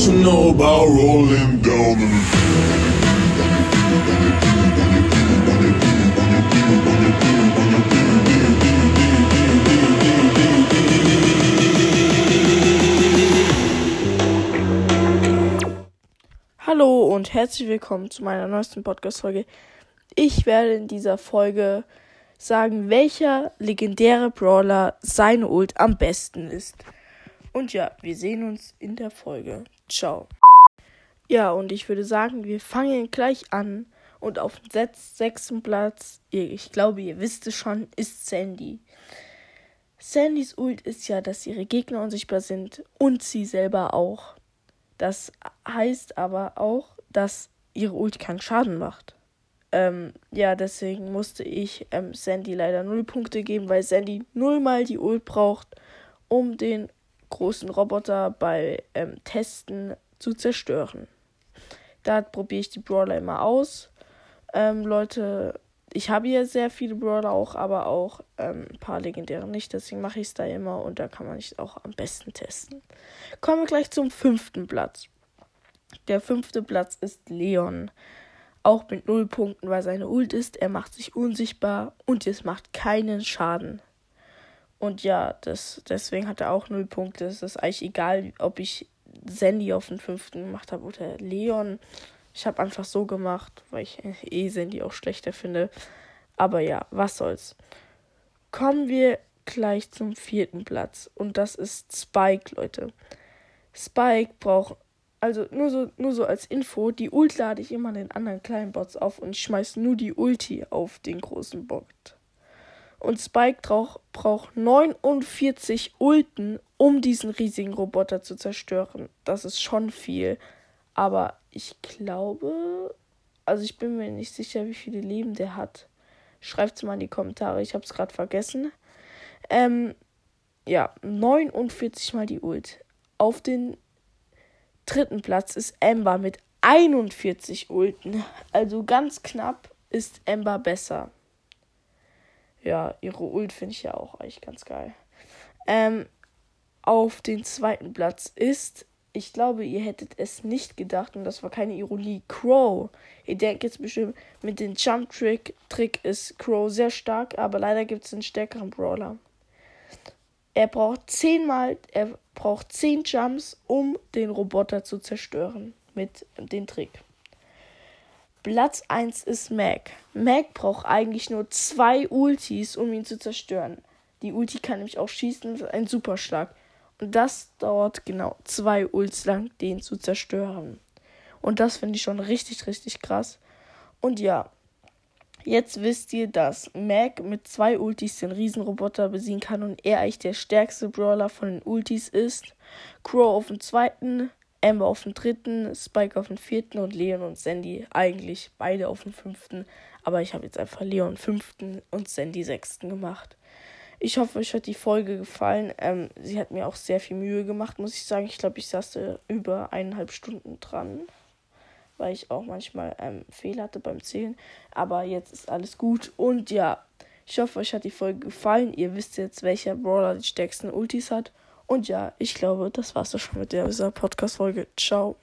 about rolling down Hallo und herzlich willkommen zu meiner neuesten Podcast-Folge. Ich werde in dieser Folge sagen, welcher legendäre Brawler seine Ult am besten ist. Und ja, wir sehen uns in der Folge. Ciao. Ja, und ich würde sagen, wir fangen gleich an. Und auf dem sechs- sechsten Platz, ich glaube, ihr wisst es schon, ist Sandy. Sandys Ult ist ja, dass ihre Gegner unsichtbar sind und sie selber auch. Das heißt aber auch, dass ihre Ult keinen Schaden macht. Ähm, ja, deswegen musste ich ähm, Sandy leider null Punkte geben, weil Sandy nullmal die Ult braucht, um den großen Roboter bei ähm, Testen zu zerstören. Da probiere ich die Brawler immer aus. Ähm, Leute, ich habe hier sehr viele Brawler auch, aber auch ähm, ein paar legendäre nicht. Deswegen mache ich es da immer und da kann man nicht auch am besten testen. Kommen wir gleich zum fünften Platz. Der fünfte Platz ist Leon. Auch mit null Punkten, weil seine Ult ist. Er macht sich unsichtbar und es macht keinen Schaden. Und ja, das, deswegen hat er auch null Punkte. Es ist eigentlich egal, ob ich Sandy auf den fünften gemacht habe oder Leon. Ich habe einfach so gemacht, weil ich eh Sandy auch schlechter finde. Aber ja, was soll's. Kommen wir gleich zum vierten Platz. Und das ist Spike, Leute. Spike braucht, also nur so, nur so als Info, die Ult lade ich immer den anderen kleinen Bots auf und ich schmeiße nur die Ulti auf den großen Bot. Und Spike braucht, braucht 49 Ulten, um diesen riesigen Roboter zu zerstören. Das ist schon viel. Aber ich glaube, also ich bin mir nicht sicher, wie viele Leben der hat. Schreibt es mal in die Kommentare, ich habe es gerade vergessen. Ähm, ja, 49 mal die Ult. Auf den dritten Platz ist Ember mit 41 Ulten. Also ganz knapp ist Ember besser. Ja, ihre Ult finde ich ja auch eigentlich ganz geil. Ähm, auf den zweiten Platz ist, ich glaube, ihr hättet es nicht gedacht und das war keine Ironie, Crow. Ihr denkt jetzt bestimmt, mit dem Jump Trick, Trick ist Crow sehr stark, aber leider gibt es einen stärkeren Brawler. Er braucht zehnmal, er braucht zehn Jumps, um den Roboter zu zerstören mit dem Trick. Platz 1 ist Mac. Mac braucht eigentlich nur zwei Ultis, um ihn zu zerstören. Die Ulti kann nämlich auch schießen, ein Superschlag. Und das dauert genau zwei Ults lang, den zu zerstören. Und das finde ich schon richtig, richtig krass. Und ja, jetzt wisst ihr, dass Mac mit zwei Ultis den Riesenroboter besiegen kann und er eigentlich der stärkste Brawler von den Ultis ist. Crow auf dem zweiten, Amber auf dem dritten, Spike auf dem vierten und Leon und Sandy eigentlich beide auf dem fünften. Aber ich habe jetzt einfach Leon fünften und Sandy sechsten gemacht. Ich hoffe, euch hat die Folge gefallen. Ähm, sie hat mir auch sehr viel Mühe gemacht, muss ich sagen. Ich glaube, ich saß über eineinhalb Stunden dran, weil ich auch manchmal ähm, Fehler hatte beim Zählen. Aber jetzt ist alles gut. Und ja, ich hoffe, euch hat die Folge gefallen. Ihr wisst jetzt, welcher Brawler die stärksten Ultis hat. Und ja, ich glaube, das war's doch schon mit dieser Podcast-Folge. Ciao.